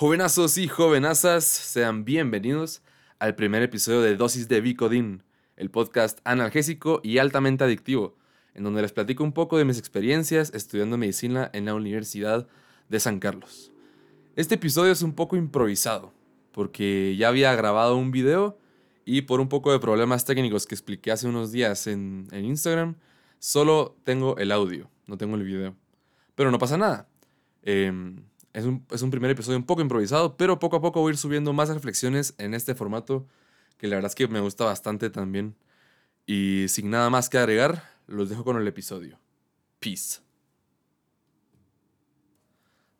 Jovenazos y jovenazas, sean bienvenidos al primer episodio de Dosis de Vicodin, el podcast analgésico y altamente adictivo, en donde les platico un poco de mis experiencias estudiando medicina en la Universidad de San Carlos. Este episodio es un poco improvisado, porque ya había grabado un video y por un poco de problemas técnicos que expliqué hace unos días en, Instagram, solo tengo el audio, no tengo el video. Pero no pasa nada. Em, es un, es un, primer episodio un poco improvisado, pero poco a poco voy a ir subiendo más reflexiones en este formato, que la verdad es que me gusta bastante también. Y sin nada más que agregar, los dejo con el episodio. Peace.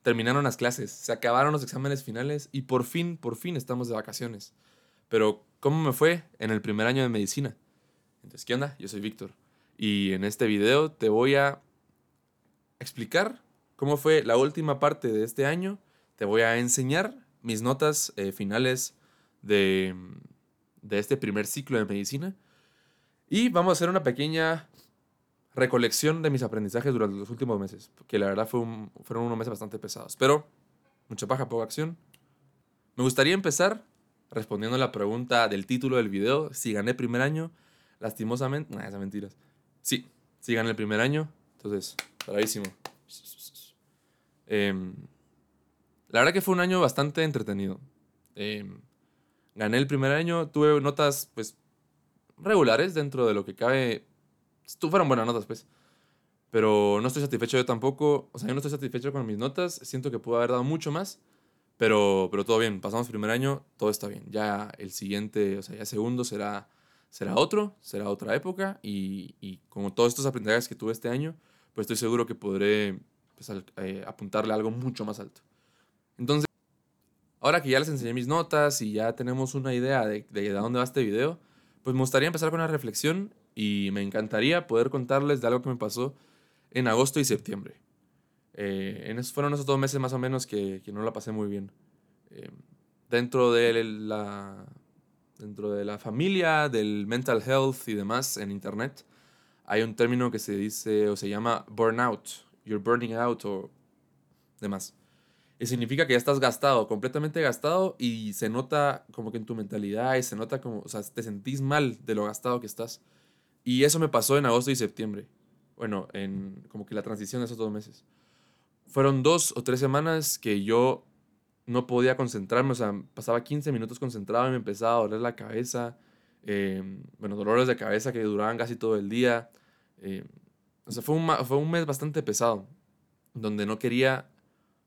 Terminaron las clases, se acabaron los exámenes finales y por fin, por fin estamos de vacaciones. Pero, ¿cómo me fue en el primer año de medicina? Entonces, ¿qué onda? Yo soy Víctor. Y en este video te voy a explicar cómo fue la última parte de este año. Te voy a enseñar mis notas eh, finales de, este primer ciclo de medicina. Y vamos a hacer una pequeña recolección de mis aprendizajes durante los últimos meses, que la verdad fue fueron unos meses bastante pesados. Pero, mucha paja, poca acción. Me gustaría empezar respondiendo a la pregunta del título del video, si gané primer año, lastimosamente, nada, esas mentiras. Sí, sí gané el primer año, entonces, bravísimo. Em, la verdad que fue un año bastante entretenido. Em, gané el primer año, tuve notas pues regulares dentro de lo que cabe. Fueron buenas notas, pues. Pero no estoy satisfecho yo tampoco. O sea, yo no estoy satisfecho con mis notas. Siento que pude haber dado mucho más. Pero, pero todo bien. Pasamos el primer año, todo está bien. Ya el siguiente, o sea, ya segundo será, será otro, será otra época. Y, y como todos estos aprendizajes que tuve este año, pues estoy seguro que podré pues, eh, apuntarle algo mucho más alto. Entonces, ahora que ya les enseñé mis notas y ya tenemos una idea de, de, dónde va este video, pues me gustaría empezar con una reflexión y me encantaría poder contarles de algo que me pasó en agosto y septiembre. Eh, en esos fueron esos dos meses más o menos que, no la pasé muy bien. Eh, dentro, de la, dentro de la familia, del mental health y demás en Internet, hay un término que se dice o se llama burnout you're burning out o demás. Y significa que ya estás gastado, completamente gastado y se nota como que en tu mentalidad y se nota como, o sea, te sentís mal de lo gastado que estás. Y eso me pasó en agosto y septiembre. Bueno, en como que la transición de esos dos meses. Fueron dos o tres semanas que yo no podía concentrarme, o sea, pasaba 15 minutos concentrado y me empezaba a doler la cabeza. Em, bueno, dolores de cabeza que duraban casi todo el día. Eh, o sea, fue un, fue un mes bastante pesado, donde no quería,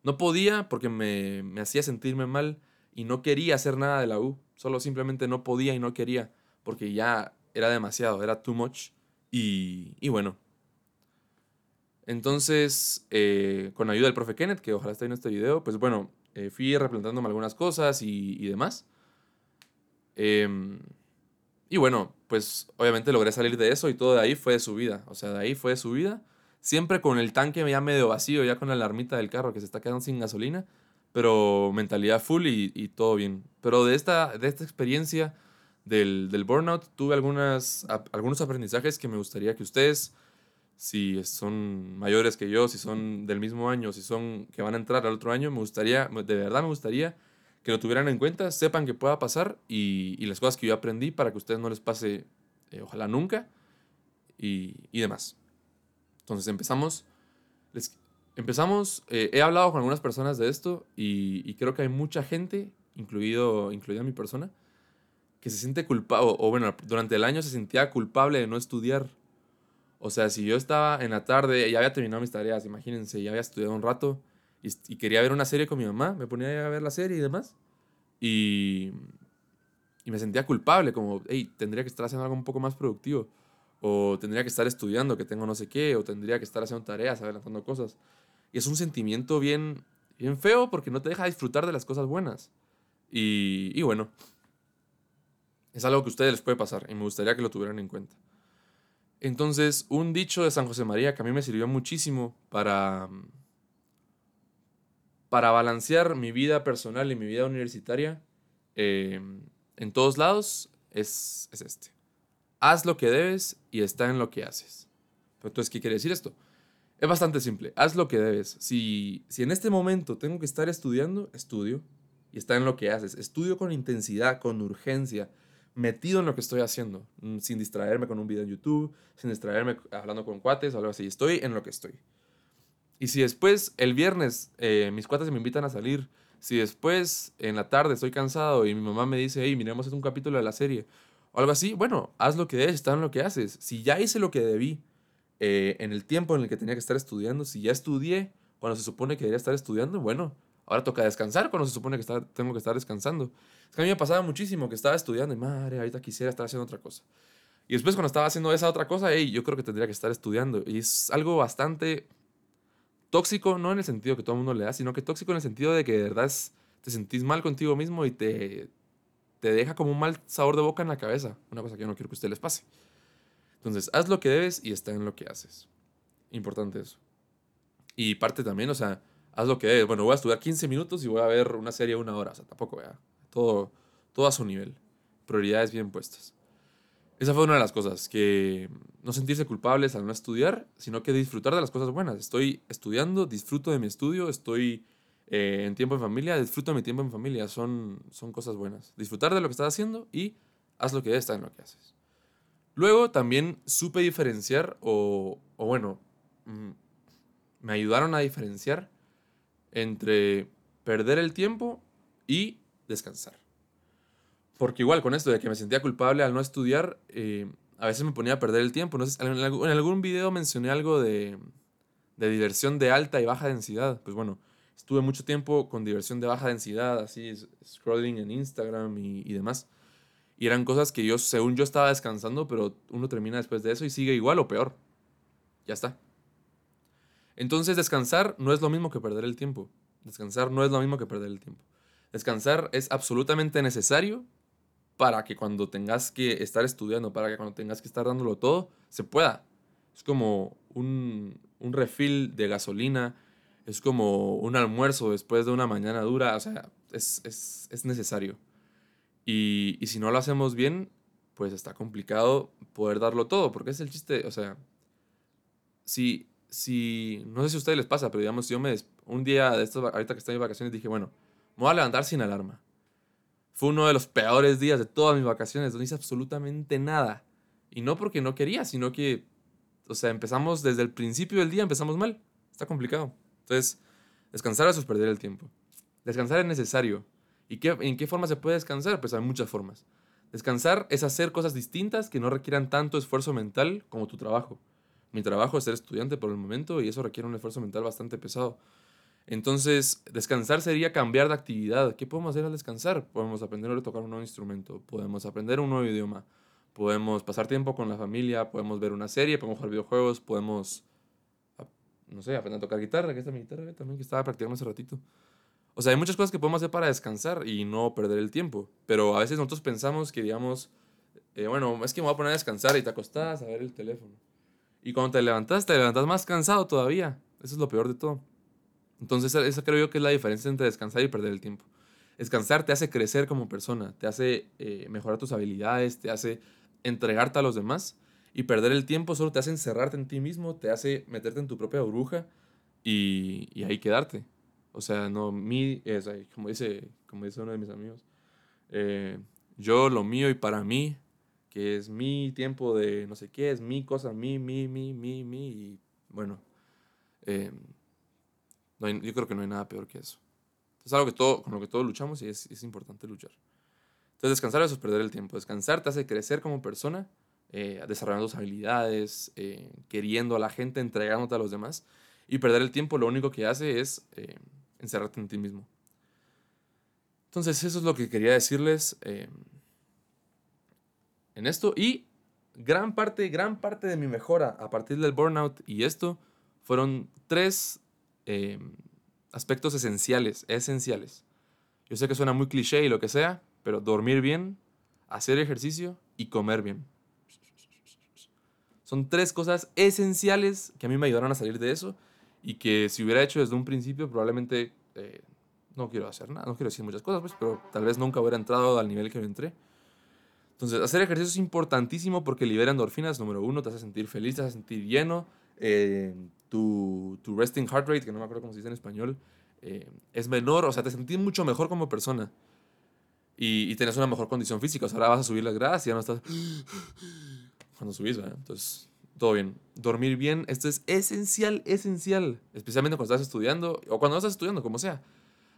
no podía porque me, me hacía sentirme mal y no quería hacer nada de la U. Solo simplemente no podía y no quería porque ya era demasiado, era too much. Y, y bueno. Entonces, eh, con ayuda del profe Kenneth, que ojalá esté en este video, pues bueno, eh, fui replantándome algunas cosas y, y demás. Eh, y bueno, pues obviamente logré salir de eso y todo de ahí fue de subida. O sea, de ahí fue de subida. Siempre con el tanque ya medio vacío, ya con la alarmita del carro que se está quedando sin gasolina. Pero mentalidad full y, todo bien. Pero de esta, de esta experiencia del, del burnout tuve algunas, algunos aprendizajes que me gustaría que ustedes, si son mayores que yo, si son del mismo año, si son que van a entrar al otro año, me gustaría, de verdad me gustaría que lo tuvieran en cuenta, sepan que pueda pasar y, las cosas que yo aprendí para que a ustedes no les pase, eh, ojalá nunca, y, y, demás. Entonces empezamos. Les, empezamos, eh, he hablado con algunas personas de esto y, creo que hay mucha gente, incluido, incluida mi persona, que se siente culpable, o, o bueno, durante el año se sentía culpable de no estudiar. O sea, si yo estaba en la tarde, ya había terminado mis tareas, imagínense, ya había estudiado un rato y, quería ver una serie con mi mamá, me ponía a ver la serie y demás. Y, y me sentía culpable, como, hey, tendría que estar haciendo algo un poco más productivo. O tendría que estar estudiando, que tengo no sé qué. O tendría que estar haciendo tareas, adelantando cosas. Y es un sentimiento bien, bien feo porque no te deja disfrutar de las cosas buenas. Y, y bueno, es algo que a ustedes les puede pasar y me gustaría que lo tuvieran en cuenta. Entonces, un dicho de San José María que a mí me sirvió muchísimo para para balancear mi vida personal y mi vida universitaria em, en todos lados es, es, este. Haz lo que debes y está en lo que haces. Entonces, ¿qué quiere decir esto? Es bastante simple. Haz lo que debes. Si, si en este momento tengo que estar estudiando, estudio. y está en lo que haces. Estudio con intensidad, con urgencia, metido en lo que estoy haciendo, mm, sin distraerme con un video en YouTube, sin distraerme hablando con cuates o algo así. Estoy en lo que estoy. Y si después, el viernes, eh, mis cuates me invitan a salir, si después, en la tarde, estoy cansado y mi mamá me dice, hey, miremos un capítulo de la serie, o algo así, bueno, haz lo que debes, está en lo que haces. Si ya hice lo que debí eh, en el tiempo en el que tenía que estar estudiando, si ya estudié cuando se supone que debería estar estudiando, bueno, ahora toca descansar cuando se supone que tengo que estar descansando. Es que a mí me pasaba muchísimo que estaba estudiando y madre, ahorita quisiera estar haciendo otra cosa. Y después cuando estaba haciendo esa otra cosa, hey, yo creo que tendría que estar estudiando. Y es algo bastante tóxico, no en el sentido que todo el mundo le da, sino que tóxico en el sentido de que de verdad te sentís mal contigo mismo y te, te deja como un mal sabor de boca en la cabeza. Una cosa que yo no quiero que a ustedes les pase. Entonces, haz lo que debes y está en lo que haces. Importante eso. Y parte también, o sea, haz lo que debes. Bueno, voy a estudiar 15 minutos y voy a ver una serie una hora. O sea, tampoco, vea. Todo, todo a su nivel. Prioridades bien puestas. Esa fue una de las cosas, que no sentirse culpables al no estudiar, sino que disfrutar de las cosas buenas. Estoy estudiando, disfruto de mi estudio, estoy eh, en tiempo en familia, disfruto de mi tiempo en familia, son, son cosas buenas. Disfrutar de lo que estás haciendo y haz lo que estar en lo que haces. Luego también supe diferenciar, o, o bueno, mm, me ayudaron a diferenciar entre perder el tiempo y descansar. Porque igual con esto de que me sentía culpable al no estudiar, eh, a veces me ponía a perder el tiempo. No en, algún video mencioné algo de, de diversión de alta y baja densidad. Pues bueno, estuve mucho tiempo con diversión de baja densidad, así, scrolling en Instagram y, demás. Y eran cosas que yo, según yo, estaba descansando, pero uno termina después de eso y sigue igual o peor. Ya está. Entonces, descansar no es lo mismo que perder el tiempo. Descansar no es lo mismo que perder el tiempo. Descansar es absolutamente necesario para que cuando tengas que estar estudiando, para que cuando tengas que estar dándolo todo, se pueda. Es como un, un refill de gasolina es como un almuerzo después de una mañana dura, o sea, es, es, es necesario. Y, y, si no lo hacemos bien, pues está complicado poder darlo todo, porque es el chiste, o sea, si, si, no sé si a ustedes les pasa, pero digamos, yo me, un día de estos, ahorita que estoy en vacaciones, dije, bueno, me voy a levantar sin alarma. Fue uno de los peores días de todas mis vacaciones, no hice absolutamente nada. Y no porque no quería, sino que, o sea, empezamos desde el principio del día, empezamos mal. Está complicado. Entonces, descansar es perder el tiempo. Descansar es necesario. ¿Y qué, en qué forma se puede descansar? Pues hay muchas formas. Descansar es hacer cosas distintas que no requieran tanto esfuerzo mental como tu trabajo. Mi trabajo es ser estudiante por el momento y eso requiere un esfuerzo mental bastante pesado. Entonces, descansar sería cambiar de actividad. ¿Qué podemos hacer al descansar? Podemos aprender a tocar un nuevo instrumento, podemos aprender un nuevo idioma, podemos pasar tiempo con la familia, podemos ver una serie, podemos jugar videojuegos, podemos no sé, aprender a tocar guitarra, que esta es mi guitarra también, que estaba practicando hace ratito. O sea, hay muchas cosas que podemos hacer para descansar y no perder el tiempo. Pero a veces nosotros pensamos que, digamos, eh, bueno, es que me voy a poner a descansar y te acostás a ver el teléfono. Y cuando te levantas, te levantas más cansado todavía. Eso es lo peor de todo. Entonces, esa creo yo que es la diferencia entre descansar y perder el tiempo. Descansar te hace crecer como persona, te hace eh, mejorar tus habilidades, te hace entregarte a los demás. Y perder el tiempo solo te hace encerrarte en ti mismo, te hace meterte en tu propia burbuja y, ahí quedarte. O sea, no, mi, es, como, dice, como dice uno de mis amigos, eh, yo lo mío y para mí, que es mi tiempo de no sé qué, es mi cosa, mi, mi, mi, mi, mi, y bueno, eh, yo creo que no hay nada peor que eso. Es algo que todo, con lo que todos luchamos y es, es importante luchar. Entonces, descansar eso es perder el tiempo. Descansar te hace crecer como persona eh, desarrollando tus habilidades, eh, queriendo a la gente, entregándote a los demás. Y perder el tiempo lo único que hace es eh, encerrarte en ti mismo. Entonces eso es lo que quería decirles en esto. Y gran parte, gran parte de mi mejora a partir del burnout y esto fueron tres aspectos esenciales, esenciales. Yo sé que suena muy cliché y lo que sea, pero dormir bien, hacer ejercicio y comer bien. Son tres cosas esenciales que a mí me ayudaron a salir de eso y que si hubiera hecho desde un principio probablemente eh, no quiero hacer nada, no quiero decir muchas cosas, pues, pero tal vez nunca hubiera entrado al nivel que yo entré. Entonces, hacer ejercicio es importantísimo porque libera endorfinas, número uno, te hace sentir feliz, te hace sentir lleno, eh, tu, tu, resting heart rate, que no me acuerdo cómo se dice en español, eh, es menor, o sea, te sentís mucho mejor como persona. Y, y tenés una mejor condición física. O sea, ahora vas a subir las gradas y ya no estás... Cuando subís, ¿verdad? Entonces, todo bien. Dormir bien, esto es esencial, esencial. Especialmente cuando estás estudiando o cuando no estás estudiando, como sea.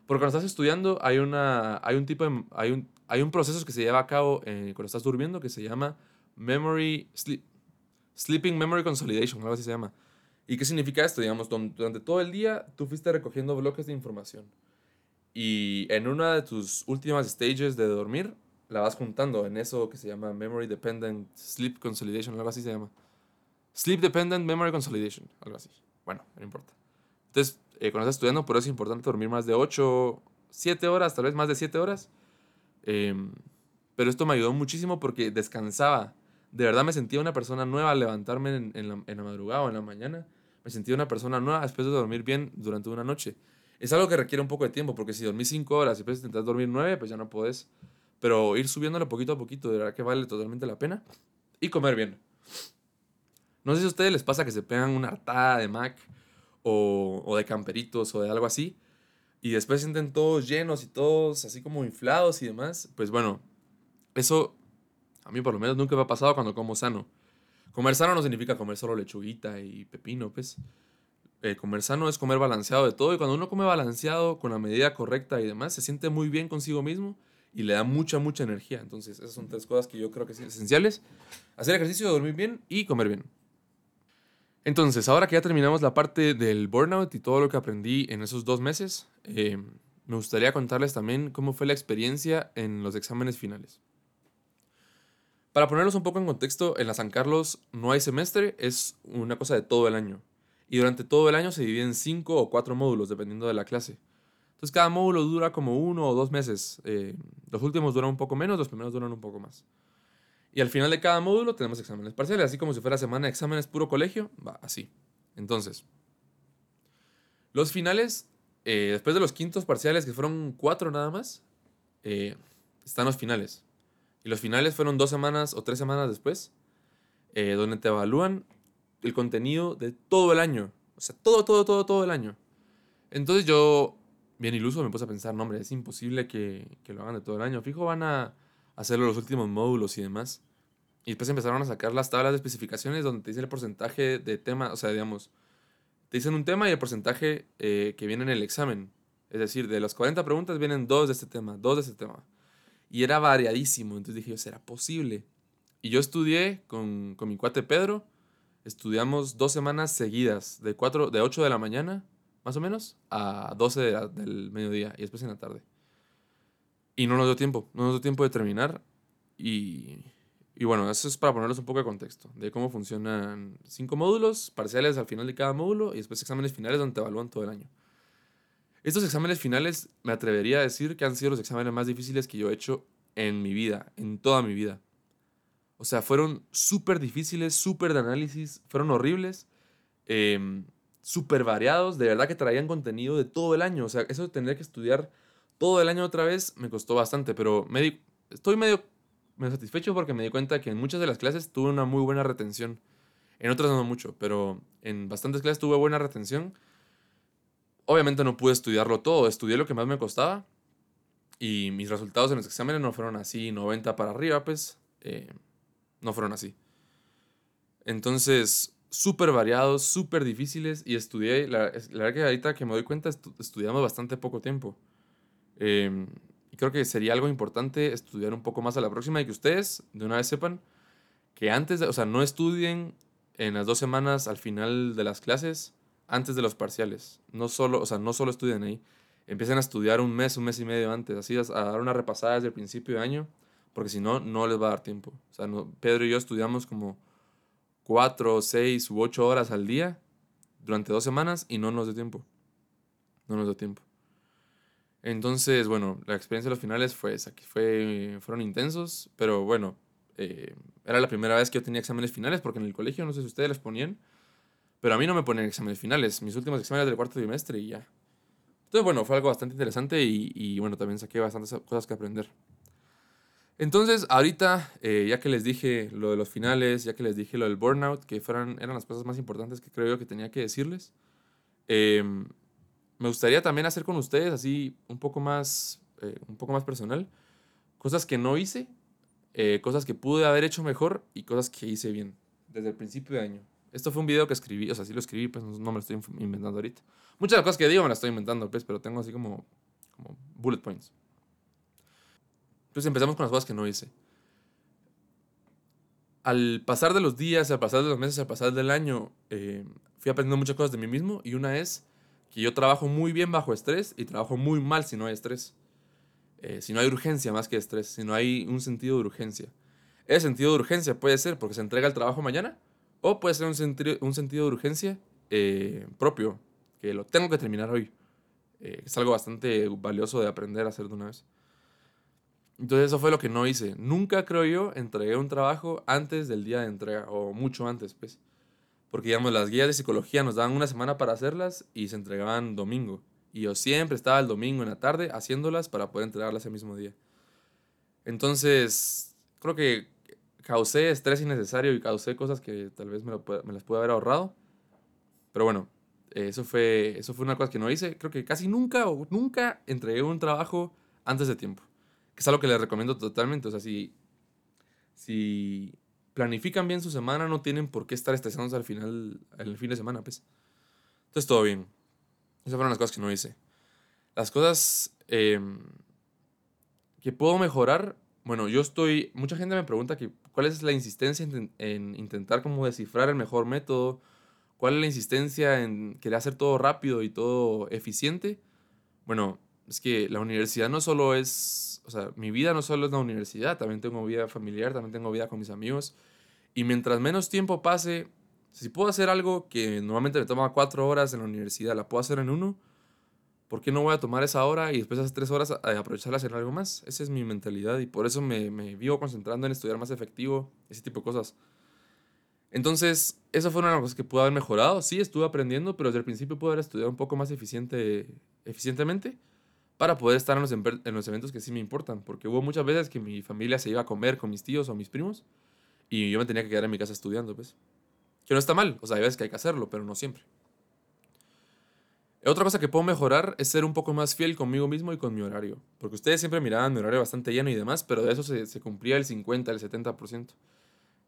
Porque cuando estás estudiando hay, una, hay un tipo de, hay un, hay un proceso que se lleva a cabo eh, cuando estás durmiendo que se llama memory sleep, sleeping memory consolidation, algo así se llama. ¿Y qué significa esto? Digamos, durante todo el día tú fuiste recogiendo bloques de información. Y en una de tus últimas stages de dormir, la vas juntando en eso que se llama Memory Dependent Sleep Consolidation, algo así se llama. Sleep Dependent Memory Consolidation, algo así. Bueno, no importa. Entonces, eh, cuando estás estudiando, por eso es importante dormir más de 8, 7 horas, tal vez más de 7 horas. Em, pero esto me ayudó muchísimo porque descansaba. De verdad me sentía una persona nueva al levantarme en, la, madrugada o en la mañana. Me sentía una persona nueva después de dormir bien durante una noche. Es algo que requiere un poco de tiempo, porque si dormís 5 horas y después intentas dormir 9, pues ya no podés. Pero ir subiéndolo poquito a poquito, de verdad que vale totalmente la pena. Y comer bien. No sé si a ustedes les pasa que se pegan una hartada de Mac o, o de camperitos o de algo así. Y después sienten todos llenos y todos así como inflados y demás. Pues bueno, eso a mí por lo menos nunca me ha pasado cuando como sano. Comer sano no significa comer solo lechuguita y pepino, pues. Eh, comer sano es comer balanceado de todo y cuando uno come balanceado con la medida correcta y demás, se siente muy bien consigo mismo y le da mucha, mucha energía. Entonces, esas son tres cosas que yo creo que son esenciales. Hacer ejercicio, dormir bien y comer bien. Entonces, ahora que ya terminamos la parte del burnout y todo lo que aprendí en esos dos meses, eh, me gustaría contarles también cómo fue la experiencia en los exámenes finales. Para ponerlos un poco en contexto, en la San Carlos no hay semestre, es una cosa de todo el año. Y durante todo el año se divide en cinco o cuatro módulos, dependiendo de la clase. Entonces cada módulo dura como uno o dos meses. Eh, los últimos duran un poco menos, los primeros duran un poco más. Y al final de cada módulo tenemos exámenes parciales, así como si fuera semana de exámenes puro colegio, va así. Entonces, los finales, eh, después de los quintos parciales, que fueron cuatro nada más, eh, están los finales. Y los finales fueron dos semanas o tres semanas después, eh, donde te evalúan el contenido de todo el año. O sea, todo, todo, todo, todo el año. Entonces yo, bien iluso, me puse a pensar, no, hombre, es imposible que, que lo hagan de todo el año. Fijo, van a hacerlo los últimos módulos y demás. Y después empezaron a sacar las tablas de especificaciones donde te dicen el porcentaje de tema, o sea, digamos, te dicen un tema y el porcentaje eh, que viene en el examen. Es decir, de las 40 preguntas vienen dos de este tema, dos de este tema. Y era variadísimo, entonces dije yo, ¿será posible? Y yo estudié con, con mi cuate Pedro, estudiamos dos semanas seguidas, de, cuatro, de 8 de la mañana, más o menos, a 12 del mediodía y después en la tarde. Y no nos dio tiempo, no nos dio tiempo de terminar. Y, y bueno, eso es para ponerles un poco de contexto de cómo funcionan cinco módulos, parciales al final de cada módulo y después exámenes finales donde te evalúan todo el año. Estos exámenes finales me atrevería a decir que han sido los exámenes más difíciles que yo he hecho en mi vida, en toda mi vida. O sea, fueron súper difíciles, súper de análisis, fueron horribles, eh, súper variados, de verdad que traían contenido de todo el año. O sea, eso de tener que estudiar todo el año otra vez me costó bastante, pero estoy medio, medio satisfecho porque me di cuenta que en muchas de las clases tuve una muy buena retención. En otras no mucho, pero en bastantes clases tuve buena retención. Obviamente no pude estudiarlo todo, estudié lo que más me costaba y mis resultados en los exámenes no fueron así 90 para arriba, pues eh, no fueron así. Entonces, súper variados, súper difíciles y estudié, la, la, verdad que ahorita que me doy cuenta, estudiamos bastante poco tiempo. Eh, y creo que sería algo importante estudiar un poco más a la próxima y que ustedes de una vez sepan que antes, de, o sea, no estudien en las dos semanas al final de las clases, antes de los parciales. No solo, o sea, no solo estudien ahí. Empiecen a estudiar un mes, un mes y medio antes, así a dar una repasada desde el principio de año, porque si no, no les va a dar tiempo. O sea, Pedro y yo estudiamos como cuatro, seis u ocho horas al día durante dos semanas y no nos dio tiempo. No nos dio tiempo. Entonces, bueno, la experiencia de los finales fue esa, que fue, fueron intensos, pero bueno, eh, era la primera vez que yo tenía exámenes finales, porque en el colegio, no sé si ustedes les ponían, pero a mí no me ponen exámenes finales, mis últimos exámenes del cuarto trimestre y ya. Entonces, bueno, fue algo bastante interesante y, bueno, también saqué bastantes cosas que aprender. Entonces, ahorita, eh, ya que les dije lo de los finales, ya que les dije lo del burnout, que fueran, eran las cosas más importantes que creo yo que tenía que decirles, eh, me gustaría también hacer con ustedes, así un poco más, eh, un poco más personal, cosas que no hice, eh, cosas que pude haber hecho mejor y cosas que hice bien desde el principio de año. Esto fue un video que escribí, o sea, sí lo escribí, pues no me lo estoy inventando ahorita. Muchas de las cosas que digo me las estoy inventando, pues, pero tengo así como, como bullet points. Entonces empezamos con las cosas que no hice. Al pasar de los días, al pasar de los meses, al pasar del año, eh, fui aprendiendo muchas cosas de mí mismo y una es que yo trabajo muy bien bajo estrés y trabajo muy mal si no hay estrés. Eh, si no hay urgencia más que estrés, si no hay un sentido de urgencia. Ese sentido de urgencia puede ser porque se entrega el trabajo mañana o puede ser un, sentido, un sentido de urgencia eh, propio, que lo tengo que terminar hoy. es algo bastante valioso de aprender a hacer de una vez. Entonces eso fue lo que no hice. Nunca, creo yo, entregué un trabajo antes del día de entrega, o mucho antes, pues. Porque, digamos, las guías de psicología nos daban una semana para hacerlas y se entregaban domingo. Y yo siempre estaba el domingo en la tarde haciéndolas para poder entregarlas el mismo día. Entonces, creo que causé estrés innecesario y causé cosas que tal vez me, las pude haber ahorrado. Pero bueno, eso fue, eso fue una cosa que no hice. Creo que casi nunca o nunca entregué un trabajo antes de tiempo que es algo que les recomiendo totalmente. O sea, si, si planifican bien su semana, no tienen por qué estar estresándose al final, el fin de semana, pues. Entonces, todo bien. Esas fueron las cosas que no hice. Las cosas em, que puedo mejorar, bueno, yo estoy, mucha gente me pregunta que, cuál es la insistencia en, en, intentar como descifrar el mejor método, cuál es la insistencia en querer hacer todo rápido y todo eficiente. Bueno, es que la universidad no solo es, o sea, mi vida no solo es la universidad, también tengo vida familiar, también tengo vida con mis amigos. Y mientras menos tiempo pase, si puedo hacer algo que normalmente me toma cuatro horas en la universidad, la puedo hacer en uno, ¿por qué no voy a tomar esa hora y después esas tres horas a aprovecharla a hacer algo más? Esa es mi mentalidad y por eso me, me vivo concentrando en estudiar más efectivo, ese tipo de cosas. Entonces, eso fue una de las cosas que pude haber mejorado. Sí, estuve aprendiendo, pero desde el principio pude haber estudiado un poco más eficiente, eficientemente para poder estar en los, en los eventos que sí me importan. Porque hubo muchas veces que mi familia se iba a comer con mis tíos o mis primos y yo me tenía que quedar en mi casa estudiando, pues. Que no está mal, o sea, hay veces que hay que hacerlo, pero no siempre. Otra cosa que puedo mejorar es ser un poco más fiel conmigo mismo y con mi horario. Porque ustedes siempre miraban mi horario bastante lleno y demás, pero de eso se, cumplía el 50, el 70%.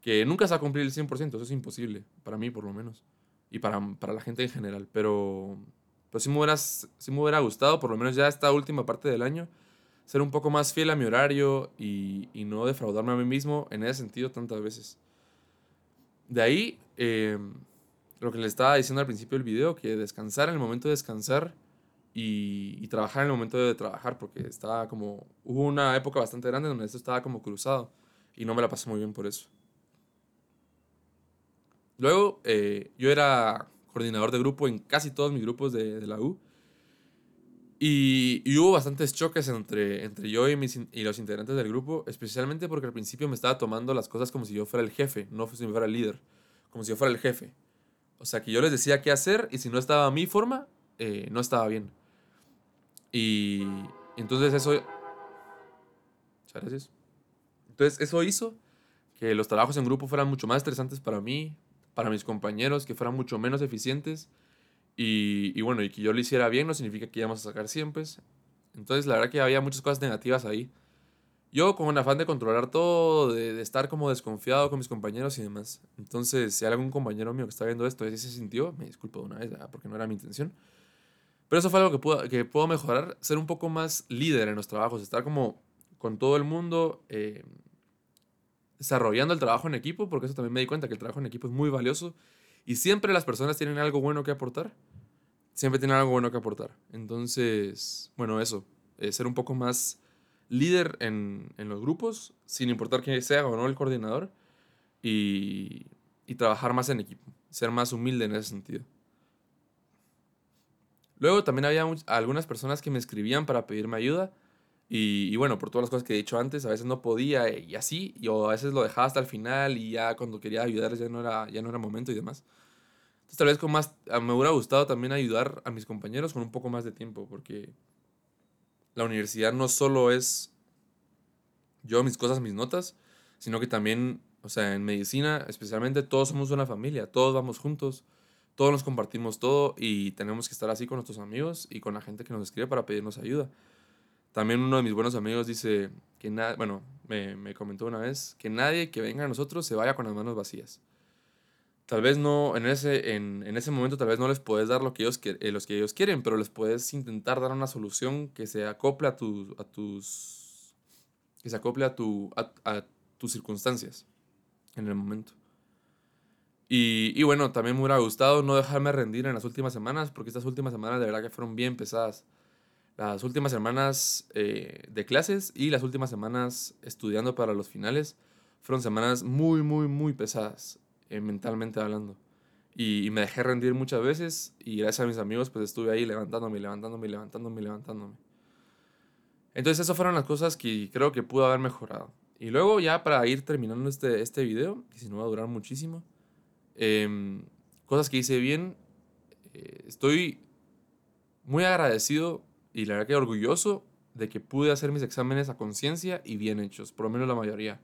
Que nunca se va a cumplir el 100%, eso es imposible, para mí por lo menos. Y para, para la gente en general. Pero pero sí me, hubiera, sí me hubiera gustado, por lo menos ya esta última parte del año, ser un poco más fiel a mi horario y, no defraudarme a mí mismo en ese sentido tantas veces. De ahí, em, lo que les estaba diciendo al principio del video, que descansar en el momento de descansar y, trabajar en el momento de trabajar, porque estaba como, hubo una época bastante grande donde esto estaba como cruzado y no me la pasé muy bien por eso. Luego, eh, yo era coordinador de grupo en casi todos mis grupos de, la U. Y, hubo bastantes choques entre, entre yo y, mis, y los integrantes del grupo, especialmente porque al principio me estaba tomando las cosas como si yo fuera el jefe, no si yo fuera el líder, como si yo fuera el jefe. O sea, que yo les decía qué hacer y si no estaba a mi forma, eh, no estaba bien. Y entonces eso... Muchas gracias. Entonces eso hizo que los trabajos en grupo fueran mucho más estresantes para mí, para mis compañeros, que fueran mucho menos eficientes. Y, bueno, y que yo lo hiciera bien no significa que íbamos a sacar siempre. Entonces, la verdad que había muchas cosas negativas ahí. Yo con un afán de controlar todo, de, estar como desconfiado con mis compañeros y demás. Entonces, si hay algún compañero mío que está viendo esto y se sintió, me disculpo de una vez, porque no era mi intención. Pero eso fue algo que puedo, que puedo mejorar, ser un poco más líder en los trabajos, estar como con todo el mundo, eh, desarrollando el trabajo en equipo, porque eso también me di cuenta que el trabajo en equipo es muy valioso y siempre las personas tienen algo bueno que aportar. Siempre tienen algo bueno que aportar. Entonces, bueno, eso, eh, ser un poco más líder en, en, los grupos, sin importar quién sea o no el coordinador, y, y trabajar más en equipo, ser más humilde en ese sentido. Luego también había algunas personas que me escribían para pedirme ayuda y, bueno, por todas las cosas que he dicho antes, a veces no podía y así, y a veces lo dejaba hasta el final y ya cuando quería ayudar ya no era, ya no era momento y demás. Entonces tal vez con más, ah, me hubiera gustado también ayudar a mis compañeros con un poco más de tiempo, porque la universidad no solo es yo, mis cosas, mis notas, sino que también, o sea, en medicina especialmente, todos somos una familia, todos vamos juntos, todos nos compartimos todo y tenemos que estar así con nuestros amigos y con la gente que nos escribe para pedirnos ayuda. También uno de mis buenos amigos dice que nada, bueno, me, me, comentó una vez que nadie que venga a nosotros se vaya con las manos vacías. Tal vez no, en ese, en, en ese momento tal vez no les puedes dar lo que ellos, eh, los que ellos quieren, pero les puedes intentar dar una solución que se acople a, tu, a tus, que se acople a, tu, a, tus circunstancias en el momento. Y, y, bueno, también me hubiera gustado no dejarme rendir en las últimas semanas, porque estas últimas semanas de verdad que fueron bien pesadas las últimas semanas eh, de clases y las últimas semanas estudiando para los finales fueron semanas muy, muy, muy pesadas, eh, mentalmente hablando. Y, me dejé rendir muchas veces y gracias a mis amigos pues estuve ahí levantándome, levantándome, levantándome, levantándome. Entonces esas fueron las cosas que creo que pudo haber mejorado. Y luego ya para ir terminando este, este video, que si no va a durar muchísimo, em, cosas que hice bien, eh, estoy muy agradecido y la verdad que orgulloso de que pude hacer mis exámenes a conciencia y bien hechos, por lo menos la mayoría.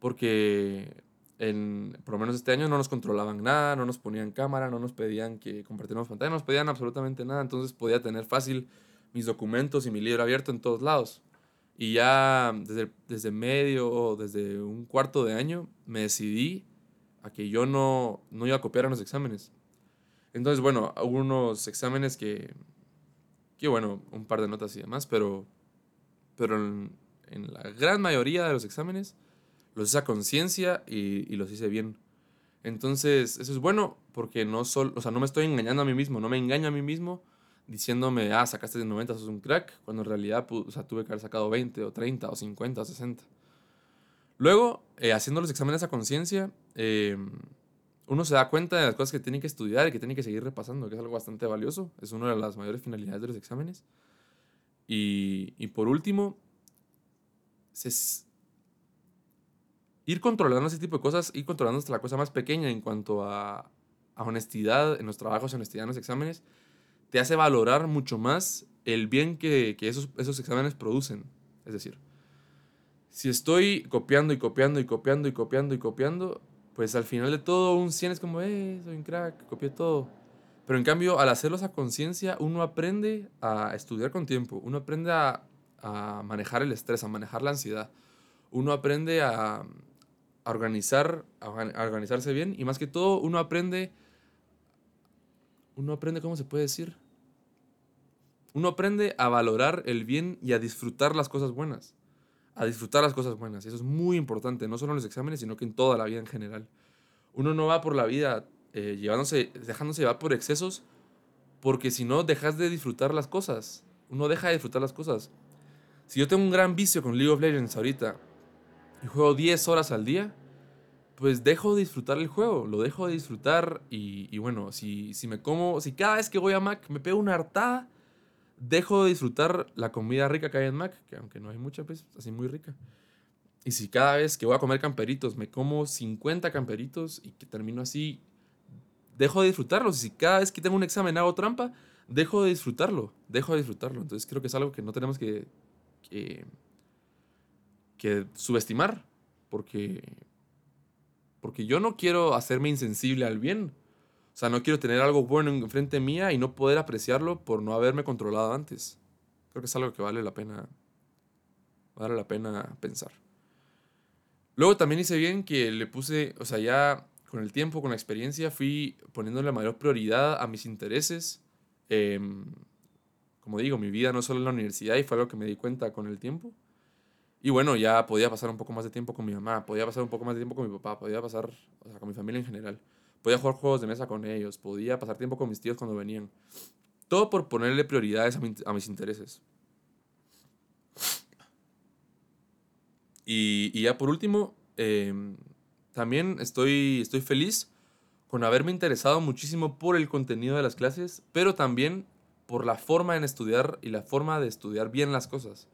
Porque en, por lo menos este año no nos controlaban nada, no nos ponían cámara, no nos pedían que compartiéramos pantalla, no nos pedían absolutamente nada, entonces podía tener fácil mis documentos y mi libro abierto en todos lados. Y ya desde, desde medio o desde un cuarto de año me decidí a que yo no, no iba a copiar en los exámenes. Entonces, bueno, hubo unos exámenes que que bueno, un par de notas y demás, pero, pero en, la gran mayoría de los exámenes los hice a conciencia y, los hice bien. Entonces, eso es bueno porque no, solo, o sea, no me estoy engañando a mí mismo, no me engaño a mí mismo diciéndome, ah, sacaste de 90, sos un crack, cuando en realidad o sea, tuve que haber sacado 20 o 30 o 50 o 60. Luego, eh, haciendo los exámenes a conciencia, eh, uno se da cuenta de las cosas que tiene que estudiar y que tiene que seguir repasando, que es algo bastante valioso. Es una de las mayores finalidades de los exámenes. Y, y por último, es ir controlando ese tipo de cosas, ir controlando hasta la cosa más pequeña en cuanto a, a honestidad en los trabajos, honestidad en los exámenes, te hace valorar mucho más el bien que, que esos, esos exámenes producen. Es decir, si estoy copiando y copiando y copiando y copiando y copiando, pues al final de todo un 100 es como, eh, soy un crack, copié todo. Pero en cambio, al hacerlos a conciencia, uno aprende a estudiar con tiempo, uno aprende a, a, manejar el estrés, a manejar la ansiedad, uno aprende a, a organizar, organizarse bien y más que todo, uno aprende, uno aprende, ¿cómo se puede decir? Uno aprende a valorar el bien y a disfrutar las cosas buenas a disfrutar las cosas buenas. Eso es muy importante, no solo en los exámenes, sino que en toda la vida en general. Uno no va por la vida eh, llevándose, dejándose llevar por excesos, porque si no, dejas de disfrutar las cosas. Uno deja de disfrutar las cosas. Si yo tengo un gran vicio con League of Legends ahorita y juego 10 horas al día, pues dejo de disfrutar el juego, lo dejo de disfrutar y, bueno, si, si me como, si cada vez que voy a Mac me pego una hartada, dejo de disfrutar la comida rica que hay en Mac, que aunque no hay mucha, pues así muy rica. Y si cada vez que voy a comer camperitos me como 50 camperitos y que termino así, dejo de disfrutarlos. Y si cada vez que tengo un examen hago trampa, dejo de disfrutarlo, dejo de disfrutarlo. Entonces creo que es algo que no tenemos que, que subestimar, porque, porque yo no quiero hacerme insensible al bien. O sea, no quiero tener algo bueno enfrente mía y no poder apreciarlo por no haberme controlado antes. Creo que es algo que vale la pena, vale la pena pensar. Luego también hice bien que le puse, o sea, ya con el tiempo, con la experiencia, fui poniéndole mayor prioridad a mis intereses. Em, como digo, mi vida no solo en la universidad y fue algo que me di cuenta con el tiempo. Y bueno, ya podía pasar un poco más de tiempo con mi mamá, podía pasar un poco más de tiempo con mi papá, podía pasar, o sea, con mi familia en general. Podía jugar juegos de mesa con ellos, podía pasar tiempo con mis tíos cuando venían. Todo por ponerle prioridades a, mis intereses. Y, ya por último, em, también estoy, estoy feliz con haberme interesado muchísimo por el contenido de las clases, pero también por la forma en estudiar y la forma de estudiar bien las cosas.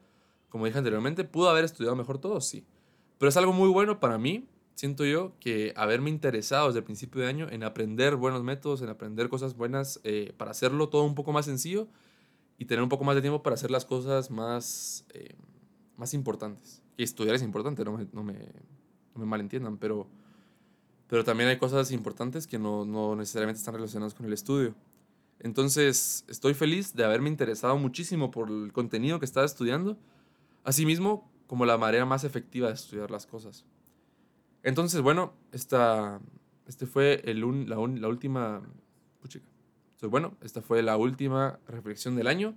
Como dije anteriormente, pudo haber estudiado mejor todo, sí. Pero es algo muy bueno para mí siento yo que haberme interesado desde el principio de año en aprender buenos métodos, en aprender cosas buenas eh, para hacerlo todo un poco más sencillo y tener un poco más de tiempo para hacer las cosas más, eh, más importantes. Y estudiar es importante, no me, no, me, no me malentiendan, pero, pero también hay cosas importantes que no, no necesariamente están relacionadas con el estudio. Entonces, estoy feliz de haberme interesado muchísimo por el contenido que estaba estudiando, asimismo como la manera más efectiva de estudiar las cosas. Entonces, bueno, esta, este fue el la, la, última... Entonces, bueno, esta fue la última reflexión del año.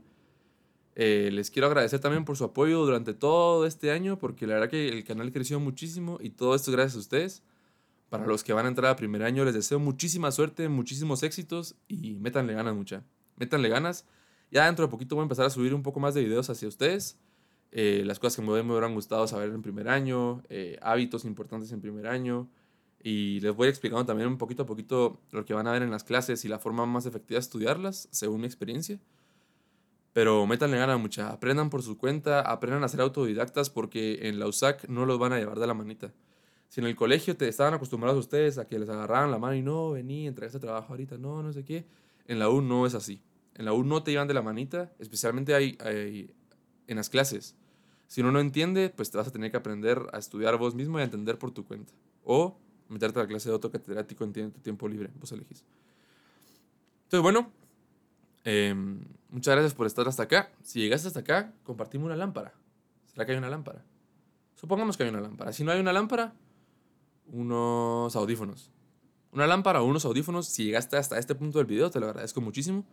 Eh, les quiero agradecer también por su apoyo durante todo este año, porque la verdad que el canal creció muchísimo y todo esto gracias a ustedes. Para los que van a entrar a primer año, les deseo muchísima suerte, muchísimos éxitos y métanle ganas mucha. Métanle ganas. Ya dentro de poquito voy a empezar a subir un poco más de videos hacia ustedes. Eh, las cosas que me, hubieran gustado saber en primer año, eh, hábitos importantes en primer año. Y les voy explicando también un poquito a poquito lo que van a ver en las clases y la forma más efectiva de estudiarlas, según mi experiencia. Pero métanle ganas mucha, aprendan por su cuenta, aprendan a ser autodidactas porque en la USAC no los van a llevar de la manita. Si en el colegio te estaban acostumbrados ustedes a que les agarraran la mano y no, vení, entregaste trabajo ahorita, no, no sé qué, en la U no es así. En la U no te llevan de la manita, especialmente hay, en las clases. Si uno no entiende, pues te vas a tener que aprender a estudiar vos mismo y a entender por tu cuenta. O meterte a la clase de otro catedrático en tiempo libre, vos elegís. Entonces, bueno, em, muchas gracias por estar hasta acá. Si llegaste hasta acá, compartimos una lámpara. ¿Será que hay una lámpara? Supongamos que hay una lámpara. Si no hay una lámpara, unos audífonos. Una lámpara o unos audífonos. Si llegaste hasta este punto del video, te lo agradezco muchísimo.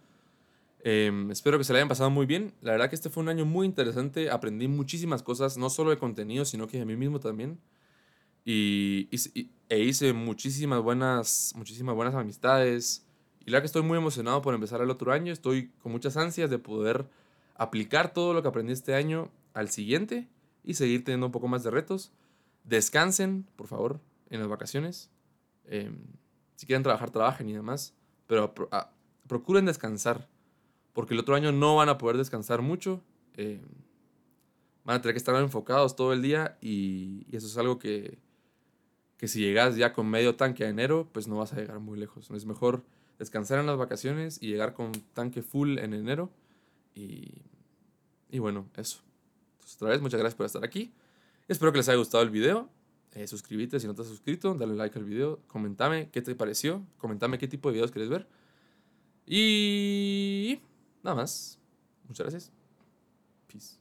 Em, espero que se le hayan pasado muy bien. La verdad que este fue un año muy interesante. Aprendí muchísimas cosas, no solo de contenido, sino que de mí mismo también. Y, e hice muchísimas buenas, muchísimas buenas amistades. Y la verdad que estoy muy emocionado por empezar el otro año. Estoy con muchas ansias de poder aplicar todo lo que aprendí este año al siguiente y seguir teniendo un poco más de retos. Descansen, por favor en las vacaciones. Em, si quieren trabajar, trabajen y demás. Pero ah, procuren descansar. Porque el otro año no van a poder descansar mucho. Em, van a tener que estar enfocados todo el día. Y, eso es algo que, que si llegas ya con medio tanque a enero, pues no vas a llegar muy lejos. Es mejor descansar en las vacaciones y llegar con tanque full en enero. Y, y bueno, eso. Entonces, otra vez, muchas gracias por estar aquí. Espero que les haya gustado el video. Eh, suscríbete si no te has suscrito, dale like al video, comentame qué te pareció, comentame qué tipo de videos quieres ver. Y nada más. Muchas gracias. Peace.